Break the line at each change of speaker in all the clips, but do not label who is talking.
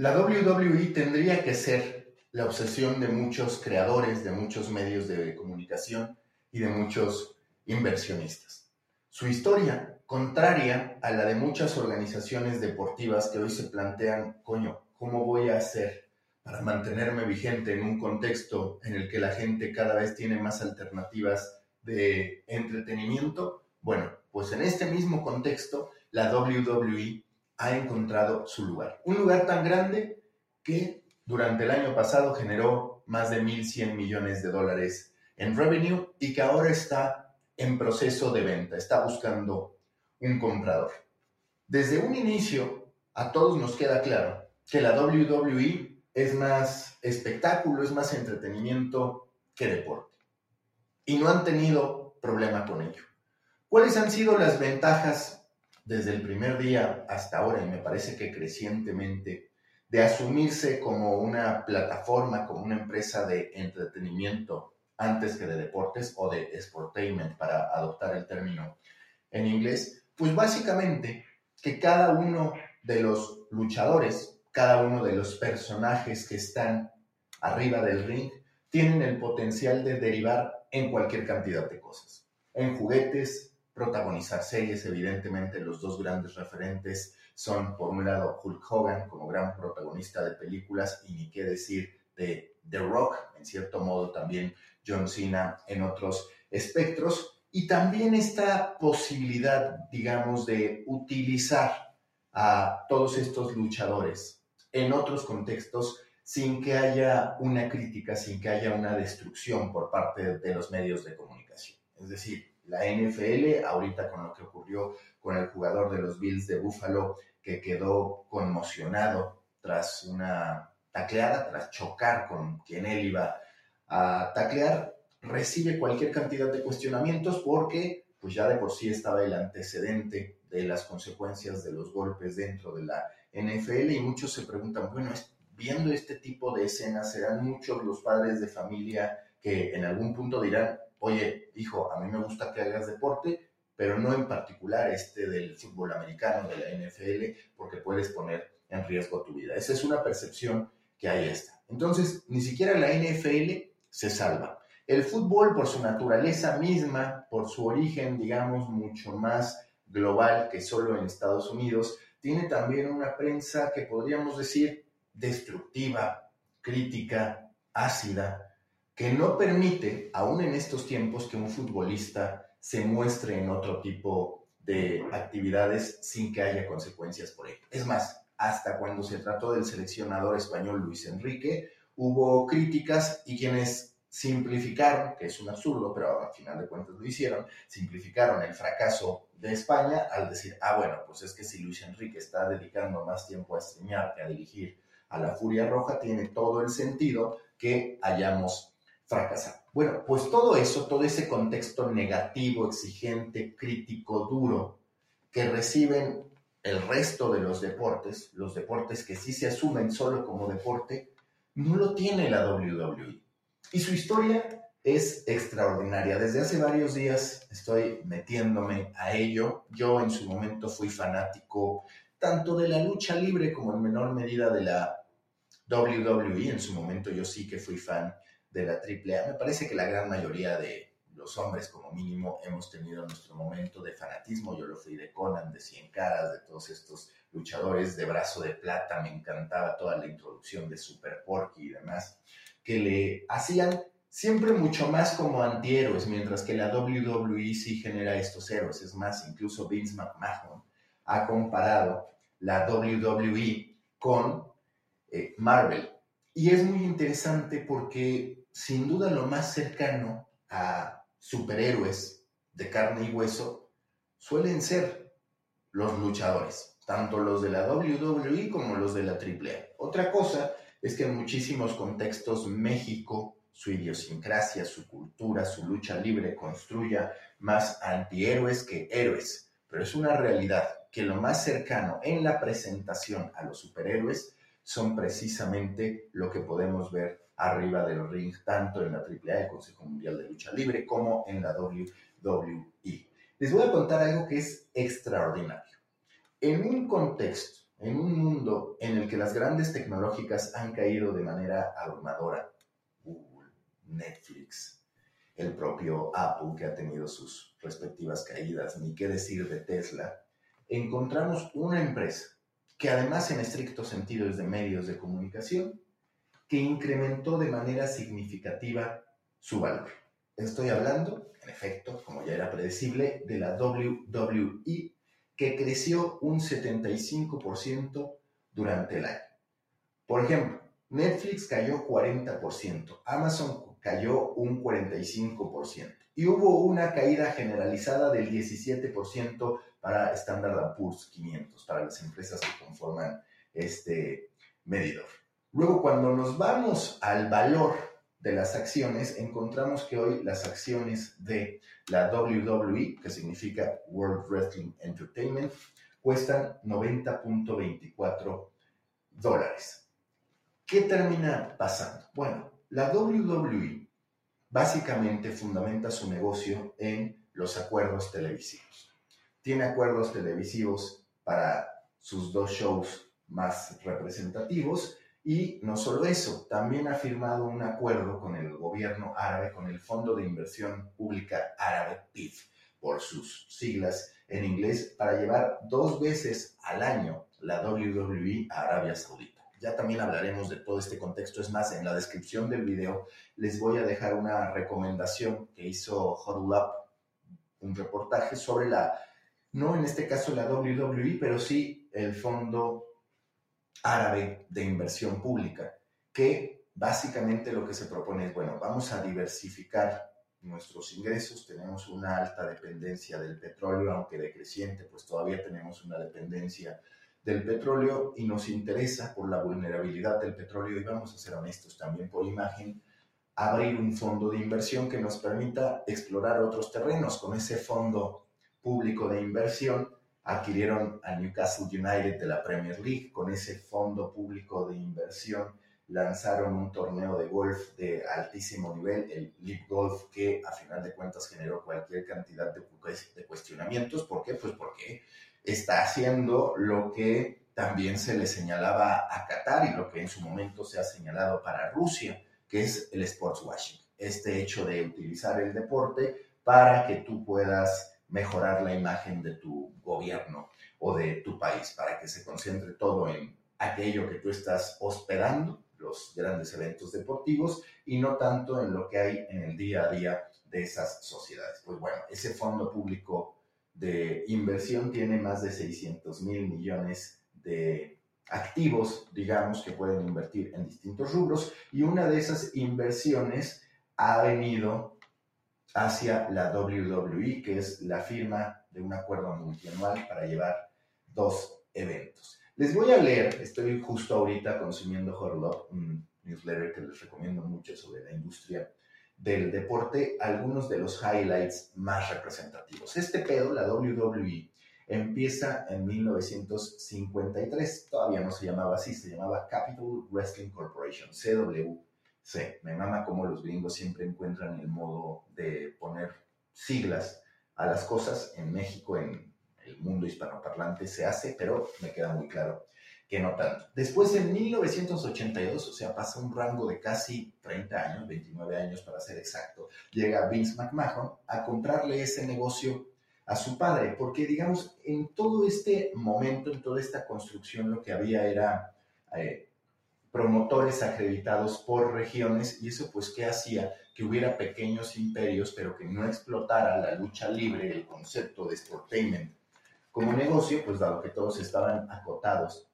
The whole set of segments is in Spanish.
La WWE tendría que ser la obsesión de muchos creadores, de muchos medios de comunicación y de muchos inversionistas. Su historia, contraria a la de muchas organizaciones deportivas que hoy se plantean, coño, ¿cómo voy a hacer para mantenerme vigente en un contexto en el que la gente cada vez tiene más alternativas de entretenimiento? Bueno, pues en este mismo contexto, la WWE ha encontrado su lugar. Un lugar tan grande que durante el año pasado generó más de 1.100 millones de dólares en revenue y que ahora está en proceso de venta, está buscando un comprador. Desde un inicio, a todos nos queda claro que la WWE es más espectáculo, es más entretenimiento que deporte. Y no han tenido problema con ello. ¿Cuáles han sido las ventajas desde el primer día hasta ahora, y me parece que crecientemente, de asumirse como una plataforma, como una empresa de entretenimiento antes que de deportes o de sportainment, para adoptar el término en inglés, pues básicamente que cada uno de los luchadores, cada uno de los personajes que están arriba del ring, tienen el potencial de derivar en cualquier cantidad de cosas, en juguetes, protagonizar series. Evidentemente, los dos grandes referentes son, por un lado, Hulk Hogan como gran protagonista de películas y ni qué decir de The Rock, en cierto modo también John Cena en otros espectros. Y también esta posibilidad, digamos, de utilizar a todos estos luchadores en otros contextos sin que haya una crítica, sin que haya una destrucción por parte de los medios de comunicación. Es decir, la NFL, ahorita con lo que ocurrió con el jugador de los Bills de Buffalo, que quedó conmocionado tras una tacleada, tras chocar con quien él iba a taclear, recibe cualquier cantidad de cuestionamientos porque pues ya de por sí estaba el antecedente de las consecuencias de los golpes dentro de la NFL y muchos se preguntan, bueno, viendo este tipo de escenas, serán muchos los padres de familia que en algún punto dirán, oye, hijo, a mí me gusta que hagas deporte, pero no en particular este del fútbol americano, de la NFL, porque puedes poner en riesgo tu vida. Esa es una percepción que hay esta. Entonces, ni siquiera la NFL se salva. El fútbol, por su naturaleza misma, por su origen, digamos, mucho más global que solo en Estados Unidos, tiene también una prensa que podríamos decir destructiva, crítica, ácida, que no permite, aún en estos tiempos, que un futbolista se muestre en otro tipo de actividades sin que haya consecuencias por ello. Es más, hasta cuando se trató del seleccionador español Luis Enrique, hubo críticas y quienes simplificaron, que es un absurdo, pero al final de cuentas lo hicieron, simplificaron el fracaso de España al decir, ah, bueno, pues es que si Luis Enrique está dedicando más tiempo a streamear que a dirigir a la Furia Roja, tiene todo el sentido que hayamos fracasar. Bueno, pues todo eso, todo ese contexto negativo, exigente, crítico, duro, que reciben el resto de los deportes, los deportes que sí se asumen solo como deporte, no lo tiene la WWE. Y su historia es extraordinaria. Desde hace varios días estoy metiéndome a ello. Yo en su momento fui fanático tanto de la lucha libre como en menor medida de la WWE. En su momento yo sí que fui fan de la AAA. Me parece que la gran mayoría de los hombres, como mínimo, hemos tenido nuestro momento de fanatismo. Yo lo fui de Conan, de Cien Caras, de todos estos luchadores de brazo de plata. Me encantaba toda la introducción de Super Porky y demás, que le hacían siempre mucho más como antihéroes, mientras que la WWE sí genera estos héroes. Es más, incluso Vince McMahon ha comparado la WWE con eh, Marvel. Y es muy interesante porque sin duda lo más cercano a superhéroes de carne y hueso suelen ser los luchadores, tanto los de la WWE como los de la AAA. Otra cosa es que en muchísimos contextos México, su idiosincrasia, su cultura, su lucha libre construya más antihéroes que héroes, pero es una realidad que lo más cercano en la presentación a los superhéroes son precisamente lo que podemos ver arriba del ring, tanto en la AAA, el Consejo Mundial de Lucha Libre, como en la WWE. Les voy a contar algo que es extraordinario. En un contexto en un mundo en el que las grandes tecnológicas han caído de manera abrumadora, Google, Netflix, el propio Apple que ha tenido sus respectivas caídas, ni qué decir de Tesla, encontramos una empresa que además en estricto sentido es de medios de comunicación, que incrementó de manera significativa su valor. Estoy hablando, en efecto, como ya era predecible, de la WWE, que creció un 75% durante el año. Por ejemplo, Netflix cayó 40%, Amazon cayó un 45% y hubo una caída generalizada del 17% para Standard Poor's 500, para las empresas que conforman este medidor. Luego, cuando nos vamos al valor de las acciones, encontramos que hoy las acciones de la WWE, que significa World Wrestling Entertainment, cuestan 90.24 dólares. ¿Qué termina pasando? Bueno, la WWE básicamente fundamenta su negocio en los acuerdos televisivos. Tiene acuerdos televisivos para sus dos shows más representativos y no solo eso, también ha firmado un acuerdo con el gobierno árabe, con el Fondo de Inversión Pública Árabe, PIF, por sus siglas en inglés, para llevar dos veces al año la WWE a Arabia Saudita. Ya también hablaremos de todo este contexto. Es más, en la descripción del video les voy a dejar una recomendación que hizo Huddle Up, un reportaje sobre la, no en este caso la WWE, pero sí el Fondo árabe de inversión pública, que básicamente lo que se propone es, bueno, vamos a diversificar nuestros ingresos, tenemos una alta dependencia del petróleo, aunque decreciente, pues todavía tenemos una dependencia del petróleo y nos interesa por la vulnerabilidad del petróleo y vamos a ser honestos también por imagen, abrir un fondo de inversión que nos permita explorar otros terrenos. Con ese fondo público de inversión adquirieron a Newcastle United de la Premier League con ese fondo público de inversión. Lanzaron un torneo de golf de altísimo nivel, el League Golf, que a final de cuentas generó cualquier cantidad de, de cuestionamientos. ¿Por qué? Pues porque está haciendo lo que también se le señalaba a Qatar y lo que en su momento se ha señalado para Rusia, que es el sports washing. Este hecho de utilizar el deporte para que tú puedas mejorar la imagen de tu gobierno o de tu país, para que se concentre todo en aquello que tú estás hospedando, los grandes eventos deportivos, y no tanto en lo que hay en el día a día de esas sociedades. Pues bueno, ese fondo público de inversión tiene más de 600 mil millones de activos, digamos, que pueden invertir en distintos rubros, y una de esas inversiones ha venido hacia la WWE, que es la firma de un acuerdo multianual para llevar dos eventos. Les voy a leer, estoy justo ahorita consumiendo Horlop, un newsletter que les recomiendo mucho sobre la industria del deporte, algunos de los highlights más representativos. Este pedo, la WWE, empieza en 1953, todavía no se llamaba así, se llamaba Capital Wrestling Corporation, CW Sí, me mama cómo los gringos siempre encuentran el modo de poner siglas a las cosas. En México, en el mundo hispanoparlante se hace, pero me queda muy claro que no tanto. Después, en 1982, o sea, pasa un rango de casi 30 años, 29 años para ser exacto, llega Vince McMahon a comprarle ese negocio a su padre, porque digamos, en todo este momento, en toda esta construcción, lo que había era eh, promotores acreditados por regiones y eso pues qué hacía que hubiera pequeños imperios pero que no explotara la lucha libre, el concepto de sportainment como negocio, pues dado que todos estaban acotados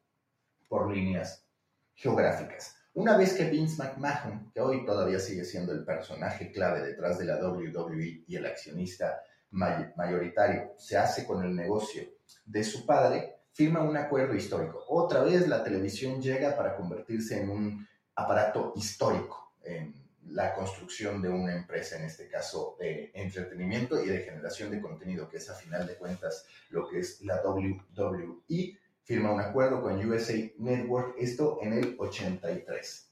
por líneas geográficas. Una vez que Vince McMahon, que hoy todavía sigue siendo el personaje clave detrás de la WWE y el accionista mayoritario, se hace con el negocio de su padre, firma un acuerdo histórico. Otra vez la televisión llega para convertirse en un aparato histórico en la construcción de una empresa, en este caso de entretenimiento y de generación de contenido, que es a final de cuentas lo que es la WWE. Firma un acuerdo con USA Network, esto en el 83.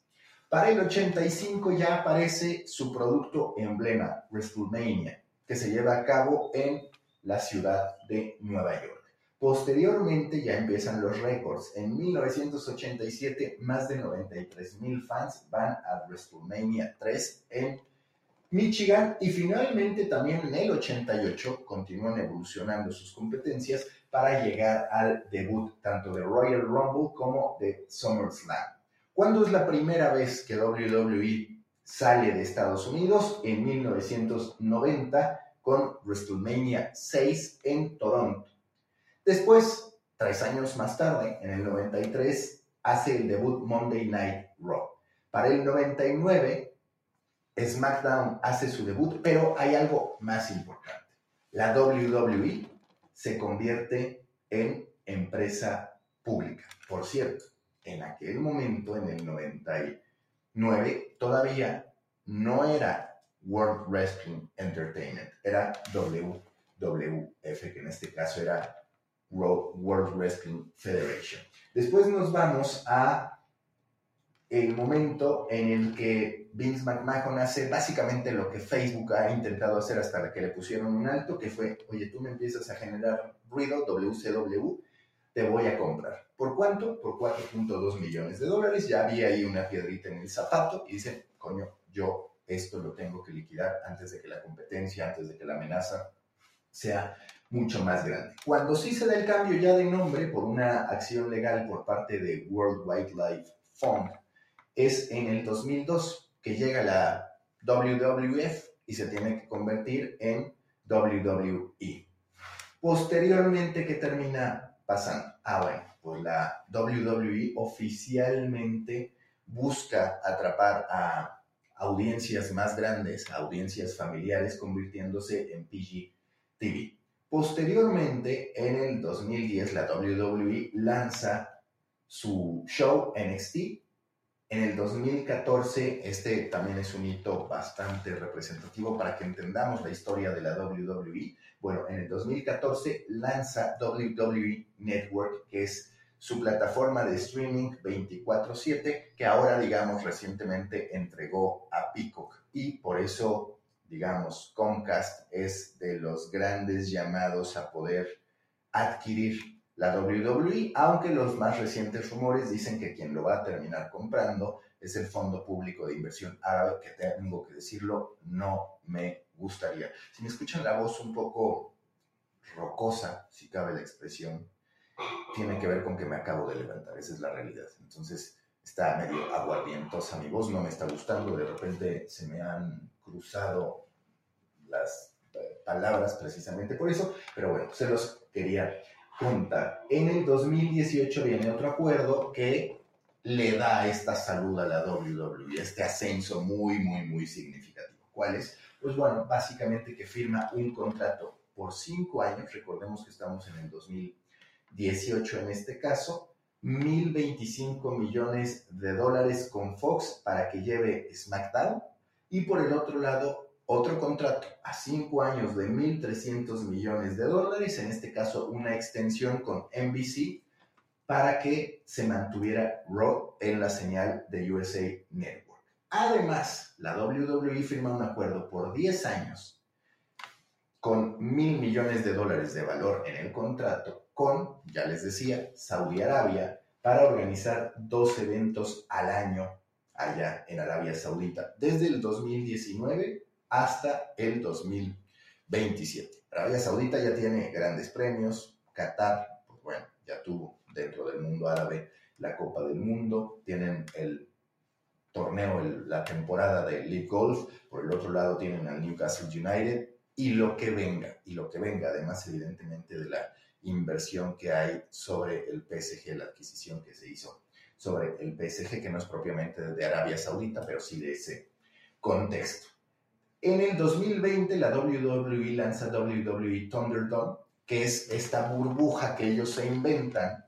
Para el 85 ya aparece su producto emblema, WrestleMania, que se lleva a cabo en la ciudad de Nueva York. Posteriormente ya empiezan los récords. En 1987, más de 93 mil fans van a WrestleMania 3 en Michigan y finalmente también en el 88 continúan evolucionando sus competencias para llegar al debut tanto de Royal Rumble como de SummerSlam. ¿Cuándo es la primera vez que WWE sale de Estados Unidos? En 1990 con WrestleMania 6 en Toronto. Después, tres años más tarde, en el 93, hace el debut Monday Night Raw. Para el 99, SmackDown hace su debut, pero hay algo más importante. La WWE se convierte en empresa pública. Por cierto, en aquel momento, en el 99, todavía no era World Wrestling Entertainment, era WWF, que en este caso era World Wrestling Federation. Después nos vamos a el momento en el que Vince McMahon hace básicamente lo que Facebook ha intentado hacer hasta que le pusieron un alto, que fue, oye, tú me empiezas a generar ruido, WCW, te voy a comprar. ¿Por cuánto? Por 4.2 millones de dólares. Ya había ahí una piedrita en el zapato y dicen, coño, yo esto lo tengo que liquidar antes de que la competencia, antes de que la amenaza sea mucho más grande. Cuando sí se da el cambio ya de nombre por una acción legal por parte de World Wildlife Fund, es en el 2002 que llega la WWF y se tiene que convertir en WWE. Posteriormente, ¿qué termina pasando? Ah, bueno, pues la WWE oficialmente busca atrapar a audiencias más grandes, audiencias familiares, convirtiéndose en PG-TV. Posteriormente, en el 2010, la WWE lanza su show NXT. En el 2014, este también es un hito bastante representativo para que entendamos la historia de la WWE. Bueno, en el 2014 lanza WWE Network, que es su plataforma de streaming 24/7, que ahora, digamos, recientemente entregó a Peacock. Y por eso digamos, Comcast es de los grandes llamados a poder adquirir la WWE, aunque los más recientes rumores dicen que quien lo va a terminar comprando es el Fondo Público de Inversión Árabe, que tengo que decirlo, no me gustaría. Si me escuchan la voz un poco rocosa, si cabe la expresión, tiene que ver con que me acabo de levantar, esa es la realidad. Entonces está medio aguardientosa mi voz, no me está gustando, de repente se me han cruzado las eh, palabras precisamente por eso, pero bueno, se los quería contar. En el 2018 viene otro acuerdo que le da esta salud a la WWE, este ascenso muy, muy, muy significativo. ¿Cuál es? Pues bueno, básicamente que firma un contrato por cinco años, recordemos que estamos en el 2018 en este caso, 1.025 millones de dólares con Fox para que lleve SmackDown y por el otro lado otro contrato a cinco años de 1.300 millones de dólares, en este caso una extensión con NBC, para que se mantuviera Raw en la señal de USA Network. Además, la WWE firma un acuerdo por 10 años con mil millones de dólares de valor en el contrato con, ya les decía, Saudi Arabia para organizar dos eventos al año allá en Arabia Saudita, desde el 2019 hasta el 2027. Arabia Saudita ya tiene grandes premios, Qatar, pues bueno, ya tuvo dentro del mundo árabe la Copa del Mundo, tienen el torneo, la temporada de League Golf, por el otro lado tienen al Newcastle United y lo que venga, y lo que venga, además evidentemente de la inversión que hay sobre el PSG, la adquisición que se hizo sobre el PSG, que no es propiamente de Arabia Saudita, pero sí de ese contexto. En el 2020 la WWE lanza WWE Thunderdome, que es esta burbuja que ellos se inventan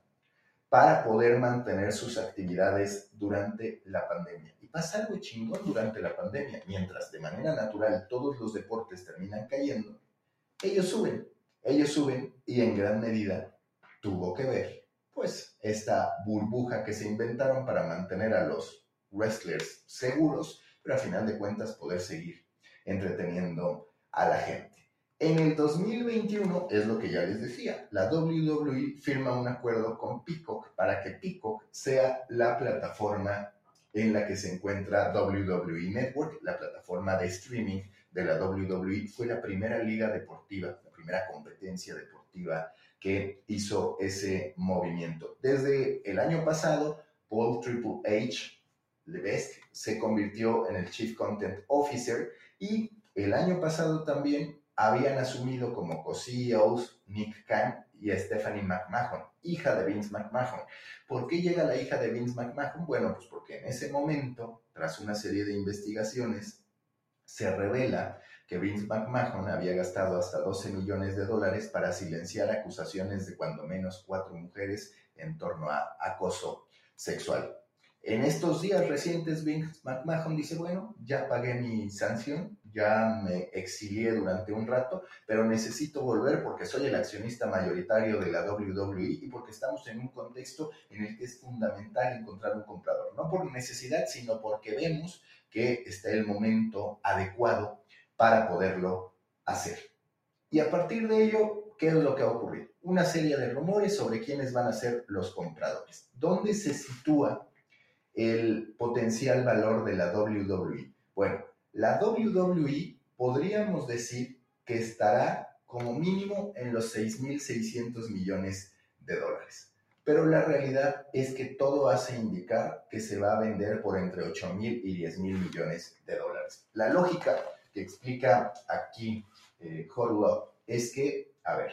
para poder mantener sus actividades durante la pandemia. Y pasa algo chingón durante la pandemia, mientras de manera natural todos los deportes terminan cayendo, ellos suben, ellos suben y en gran medida tuvo que ver, pues, esta burbuja que se inventaron para mantener a los wrestlers seguros, pero a final de cuentas poder seguir entreteniendo a la gente. En el 2021, es lo que ya les decía, la WWE firma un acuerdo con Peacock para que Peacock sea la plataforma en la que se encuentra WWE Network, la plataforma de streaming de la WWE. Fue la primera liga deportiva, la primera competencia deportiva que hizo ese movimiento. Desde el año pasado, Paul Triple H Levesque se convirtió en el Chief Content Officer y el año pasado también habían asumido como co-CEOs Nick Khan y Stephanie McMahon, hija de Vince McMahon. ¿Por qué llega la hija de Vince McMahon? Bueno, pues porque en ese momento, tras una serie de investigaciones, se revela que Vince McMahon había gastado hasta 12 millones de dólares para silenciar acusaciones de cuando menos cuatro mujeres en torno a acoso sexual. En estos días recientes, Vince McMahon dice, bueno, ya pagué mi sanción, ya me exilié durante un rato, pero necesito volver porque soy el accionista mayoritario de la WWE y porque estamos en un contexto en el que es fundamental encontrar un comprador, no por necesidad, sino porque vemos que está el momento adecuado para poderlo hacer. Y a partir de ello, ¿qué es lo que ha ocurrido? Una serie de rumores sobre quiénes van a ser los compradores. ¿Dónde se sitúa el potencial valor de la WWE? Bueno, la WWE podríamos decir que estará como mínimo en los 6.600 millones de dólares. Pero la realidad es que todo hace indicar que se va a vender por entre 8.000 y 10.000 millones de dólares. La lógica que explica aquí eh, es que, a ver,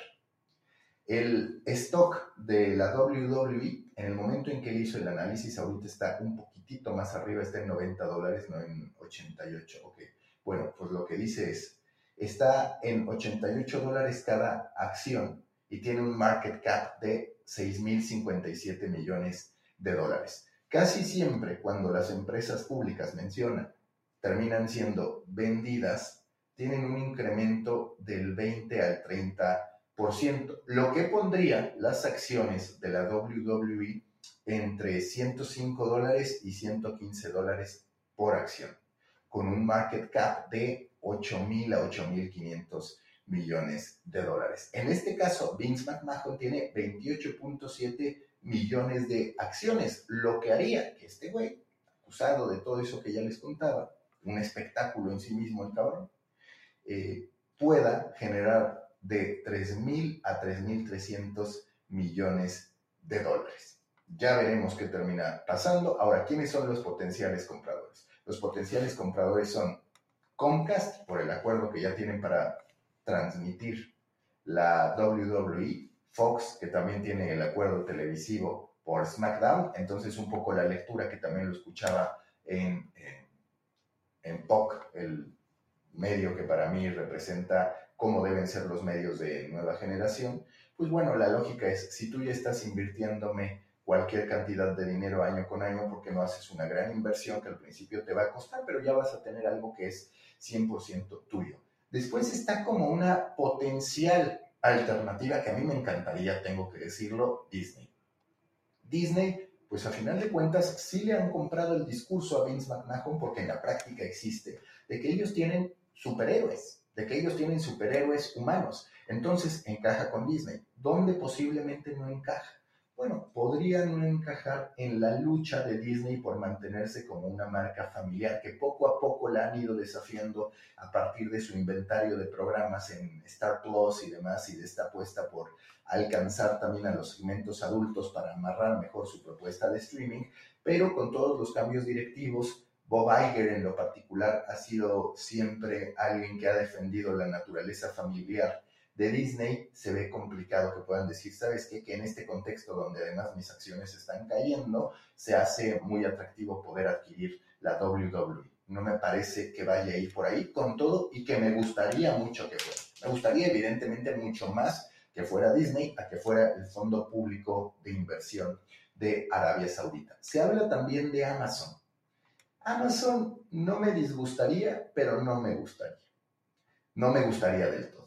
el stock de la WWE, en el momento en que hizo el análisis, ahorita está un poquitito más arriba, está en 90 dólares, no en 88. Ok, bueno, pues lo que dice es, está en 88 dólares cada acción y tiene un market cap de 6.057 millones de dólares. Casi siempre cuando las empresas públicas mencionan, terminan siendo vendidas, tienen un incremento del 20 al 30 lo que pondría las acciones de la WWE entre 105 dólares y 115 dólares por acción, con un market cap de 8.000 a 8.500 millones de dólares. En este caso, Vince McMahon tiene 28.7 millones de acciones, lo que haría que este güey, acusado de todo eso que ya les contaba, un espectáculo en sí mismo el cabrón, eh, pueda generar de 3.000 a 3.300 millones de dólares. Ya veremos qué termina pasando. Ahora, ¿quiénes son los potenciales compradores? Los potenciales compradores son Comcast, por el acuerdo que ya tienen para transmitir la WWE, Fox, que también tiene el acuerdo televisivo por SmackDown, entonces un poco la lectura que también lo escuchaba en, en, POC, el medio que para mí representa cómo deben ser los medios de nueva generación, pues bueno, la lógica es, si tú ya estás invirtiéndome cualquier cantidad de dinero año con año, porque no haces una gran inversión que al principio te va a costar, pero ya vas a tener algo que es 100% tuyo. Después está como una potencial alternativa que a mí me encantaría, tengo que decirlo, Disney. Disney, pues a final de cuentas, sí le han comprado el discurso a Vince McMahon porque en la práctica existe, de que ellos tienen superhéroes de que ellos tienen superhéroes humanos. Entonces encaja con Disney. ¿Dónde posiblemente no encaja? Bueno, podría no encajar en la lucha de Disney por mantenerse como una marca familiar que poco a poco la han ido desafiando a partir de su inventario de programas en Star Plus y demás y de esta apuesta por alcanzar también a los segmentos adultos para amarrar mejor su propuesta de streaming, pero con todos los cambios directivos Bob Iger en lo particular ha sido siempre alguien que ha defendido la naturaleza familiar de Disney. Se ve complicado que puedan decir, ¿sabes qué? Que en este contexto donde además mis acciones están cayendo, se hace muy atractivo poder adquirir la WWE. No me parece que vaya a ir por ahí con todo y que me gustaría mucho que fuera. Me gustaría evidentemente mucho más que fuera Disney a que fuera el Fondo Público de Inversión de Arabia Saudita. Se habla también de Amazon. Amazon no me disgustaría, pero no me gustaría. No me gustaría del todo.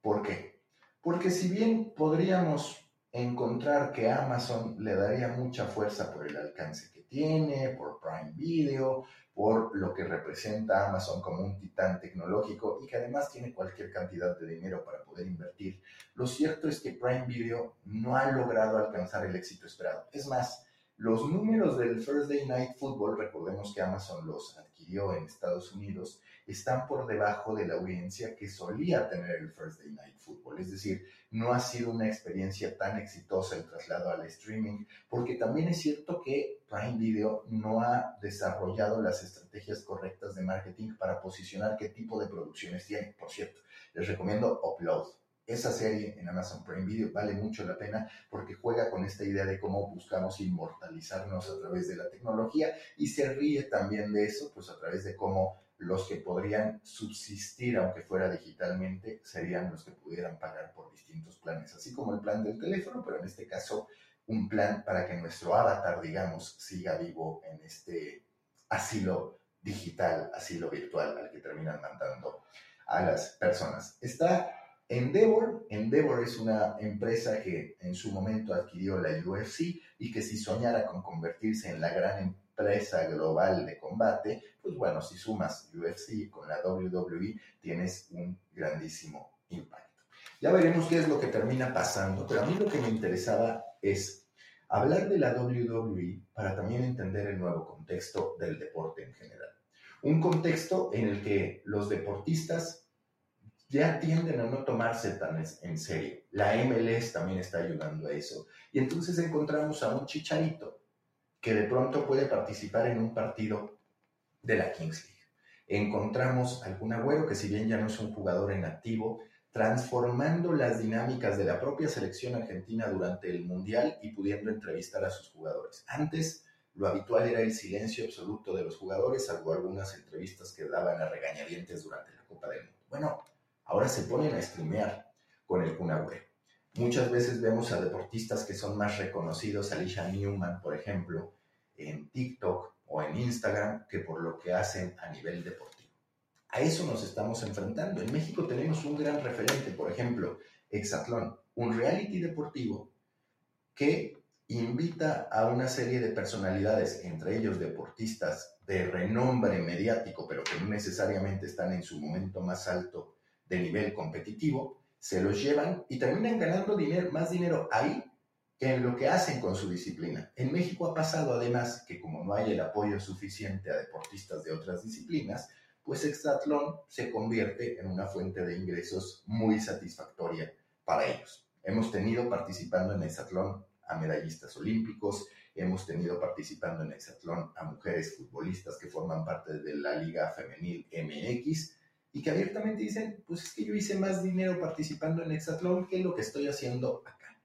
¿Por qué? Porque si bien podríamos encontrar que Amazon le daría mucha fuerza por el alcance que tiene, por Prime Video, por lo que representa Amazon como un titán tecnológico y que además tiene cualquier cantidad de dinero para poder invertir. Lo cierto es que Prime Video no ha logrado alcanzar el éxito esperado. Es más, los números del Thursday Night Football, recordemos que Amazon los adquirió en Estados Unidos, están por debajo de la audiencia que solía tener el Thursday Night Football. Es decir, no ha sido una experiencia tan exitosa el traslado al streaming, porque también es cierto que Prime Video no ha desarrollado las estrategias correctas de marketing para posicionar qué tipo de producciones tiene. Por cierto, les recomiendo Upload esa serie en Amazon Prime Video vale mucho la pena porque juega con esta idea de cómo buscamos inmortalizarnos a través de la tecnología y se ríe también de eso, pues a través de cómo los que podrían subsistir, aunque fuera digitalmente, serían los que pudieran pagar por distintos planes, así como el plan del teléfono, pero en este caso un plan para que nuestro avatar, digamos, siga vivo en este asilo digital, asilo virtual al que terminan mandando a las personas. Está Endeavor, Endeavor es una empresa que en su momento adquirió la UFC y que si soñara con convertirse en la gran empresa global de combate, pues bueno, si sumas UFC con la WWE, tienes un grandísimo impacto. Ya veremos qué es lo que termina pasando, pero a mí lo que me interesaba es hablar de la WWE para también entender el nuevo contexto del deporte en general. Un contexto en el que los deportistas ya tienden a no tomarse tan en serio. La MLS también está ayudando a eso. Y entonces encontramos a un chicharito que de pronto puede participar en un partido de la Kings League. Encontramos algún agüero que si bien ya no es un jugador en activo, transformando las dinámicas de la propia selección argentina durante el Mundial y pudiendo entrevistar a sus jugadores. Antes lo habitual era el silencio absoluto de los jugadores, salvo algunas entrevistas que daban a regañadientes durante la Copa del Mundo. Bueno, Ahora se ponen a streamear con el Kun Muchas veces vemos a deportistas que son más reconocidos, Alicia Newman, por ejemplo, en TikTok o en Instagram, que por lo que hacen a nivel deportivo. A eso nos estamos enfrentando. En México tenemos un gran referente, por ejemplo, Exatlón, un reality deportivo que invita a una serie de personalidades, entre ellos deportistas de renombre mediático, pero que no necesariamente están en su momento más alto de nivel competitivo, se los llevan y terminan ganando dinero, más dinero ahí que en lo que hacen con su disciplina. En México ha pasado además que como no hay el apoyo suficiente a deportistas de otras disciplinas, pues Exatlón se convierte en una fuente de ingresos muy satisfactoria para ellos. Hemos tenido participando en Exatlón a medallistas olímpicos, hemos tenido participando en Exatlón a mujeres futbolistas que forman parte de la Liga Femenil MX y que abiertamente dicen, pues es que yo hice más dinero participando en Hexatlón que lo que estoy haciendo acá.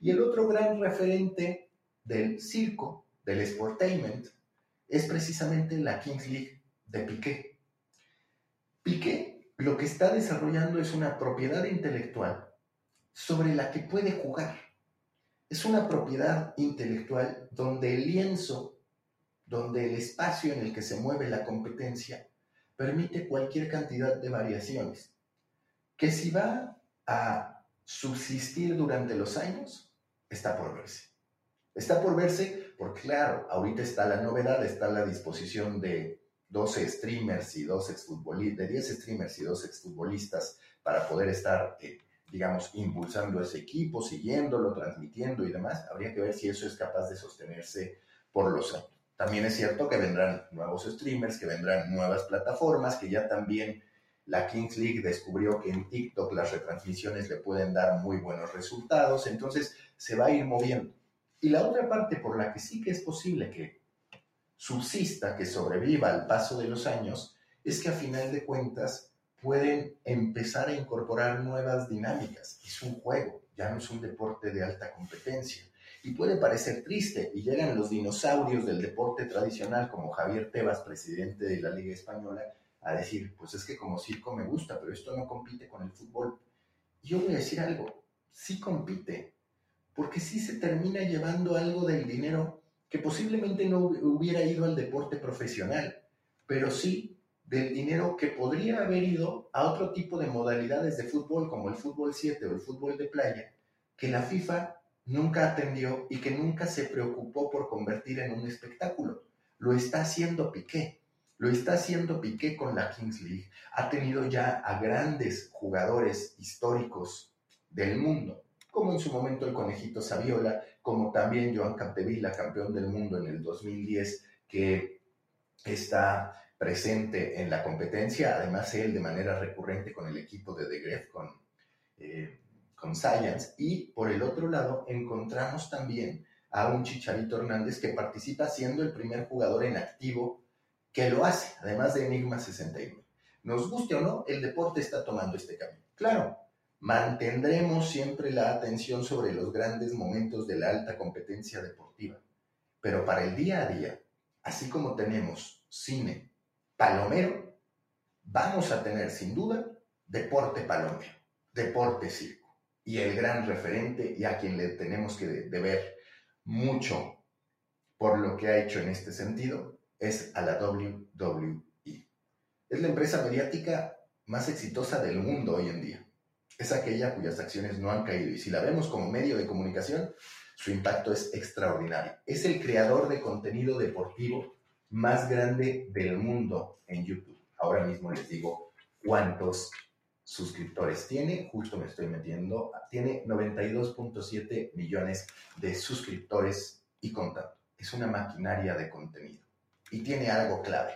Y el otro gran referente del circo, del sportainment, es precisamente la Kings League de Piqué. Piqué lo que está desarrollando es una propiedad intelectual sobre la que puede jugar. Es una propiedad intelectual donde el lienzo, donde el espacio en el que se mueve la competencia permite cualquier cantidad de variaciones, que si va a subsistir durante los años, está por verse. Está por verse porque, claro, ahorita está la novedad, está la disposición de 12 streamers y dos exfutbolistas, de 10 streamers y dos exfutbolistas para poder estar, eh, digamos, impulsando ese equipo, siguiéndolo, transmitiendo y demás. Habría que ver si eso es capaz de sostenerse por los años. También es cierto que vendrán nuevos streamers, que vendrán nuevas plataformas, que ya también la Kings League descubrió que en TikTok las retransmisiones le pueden dar muy buenos resultados, entonces se va a ir moviendo. Y la otra parte por la que sí que es posible que subsista, que sobreviva al paso de los años, es que a final de cuentas pueden empezar a incorporar nuevas dinámicas. Es un juego, ya no es un deporte de alta competencia. Y puede parecer triste, y llegan los dinosaurios del deporte tradicional, como Javier Tebas, presidente de la Liga Española, a decir, pues es que como circo me gusta, pero esto no compite con el fútbol. Yo voy a decir algo, sí compite, porque sí se termina llevando algo del dinero que posiblemente no hubiera ido al deporte profesional, pero sí del dinero que podría haber ido a otro tipo de modalidades de fútbol, como el fútbol 7 o el fútbol de playa, que la FIFA nunca atendió y que nunca se preocupó por convertir en un espectáculo. Lo está haciendo Piqué. Lo está haciendo Piqué con la Kings League. Ha tenido ya a grandes jugadores históricos del mundo, como en su momento el conejito Saviola, como también Joan Capdevila, campeón del mundo en el 2010, que está presente en la competencia, además él de manera recurrente con el equipo de The Gref, con, eh, con Science, y por el otro lado encontramos también a un Chicharito Hernández que participa siendo el primer jugador en activo que lo hace, además de Enigma 61. Nos guste o no, el deporte está tomando este camino. Claro, mantendremos siempre la atención sobre los grandes momentos de la alta competencia deportiva, pero para el día a día, así como tenemos cine palomero, vamos a tener sin duda deporte palomero, deporte circo. Y el gran referente y a quien le tenemos que deber mucho por lo que ha hecho en este sentido es a la WWE. Es la empresa mediática más exitosa del mundo hoy en día. Es aquella cuyas acciones no han caído y si la vemos como medio de comunicación, su impacto es extraordinario. Es el creador de contenido deportivo más grande del mundo en YouTube. Ahora mismo les digo cuántos suscriptores tiene, justo me estoy metiendo, tiene 92.7 millones de suscriptores y contando. Es una maquinaria de contenido y tiene algo clave.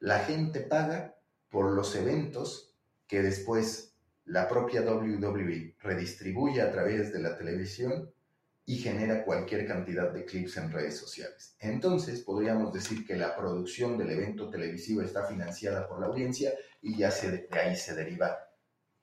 La gente paga por los eventos que después la propia WWE redistribuye a través de la televisión y genera cualquier cantidad de clips en redes sociales. Entonces, podríamos decir que la producción del evento televisivo está financiada por la audiencia y ya se, de ahí se deriva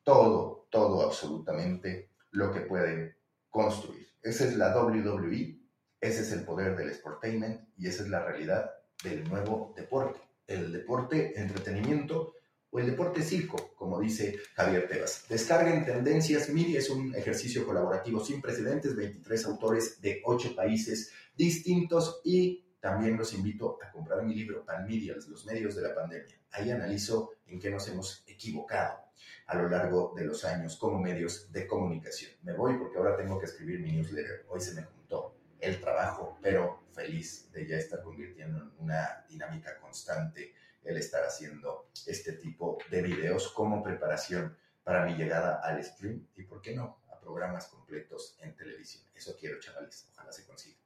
todo, todo absolutamente lo que pueden construir. Esa es la WWE, ese es el poder del sportainment y esa es la realidad del nuevo deporte, el deporte entretenimiento o el deporte circo, como dice Javier Tebas. Descarguen Tendencias MIDI, es un ejercicio colaborativo sin precedentes, 23 autores de 8 países distintos y también los invito a comprar mi libro Pan Medials, los medios de la pandemia. Ahí analizo en qué nos hemos equivocado a lo largo de los años como medios de comunicación. Me voy porque ahora tengo que escribir mi newsletter. Hoy se me juntó el trabajo, pero feliz de ya estar convirtiendo en una dinámica constante el estar haciendo este tipo de videos como preparación para mi llegada al stream y, ¿por qué no?, a programas completos en televisión. Eso quiero, chavales. Ojalá se consiga.